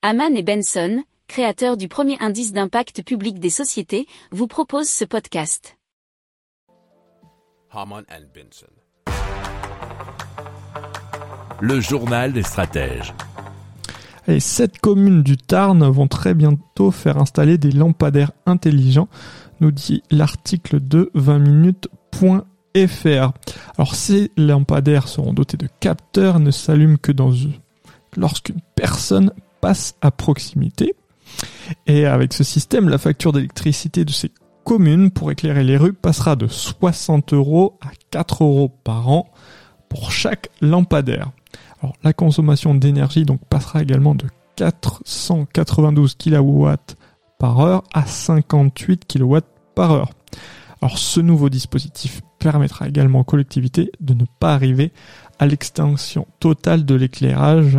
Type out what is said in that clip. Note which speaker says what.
Speaker 1: Haman et Benson, créateurs du premier indice d'impact public des sociétés, vous proposent ce podcast.
Speaker 2: Haman and Benson.
Speaker 3: Le journal des stratèges.
Speaker 4: Les sept communes du Tarn vont très bientôt faire installer des lampadaires intelligents, nous dit l'article de 20minutes.fr. Alors ces lampadaires seront dotés de capteurs et ne s'allument que dans lorsqu'une personne passe à proximité. Et avec ce système, la facture d'électricité de ces communes pour éclairer les rues passera de 60 euros à 4 euros par an pour chaque lampadaire. Alors, la consommation d'énergie donc passera également de 492 kW par heure à 58 kW par heure. Alors ce nouveau dispositif permettra également aux collectivités de ne pas arriver à l'extinction totale de l'éclairage,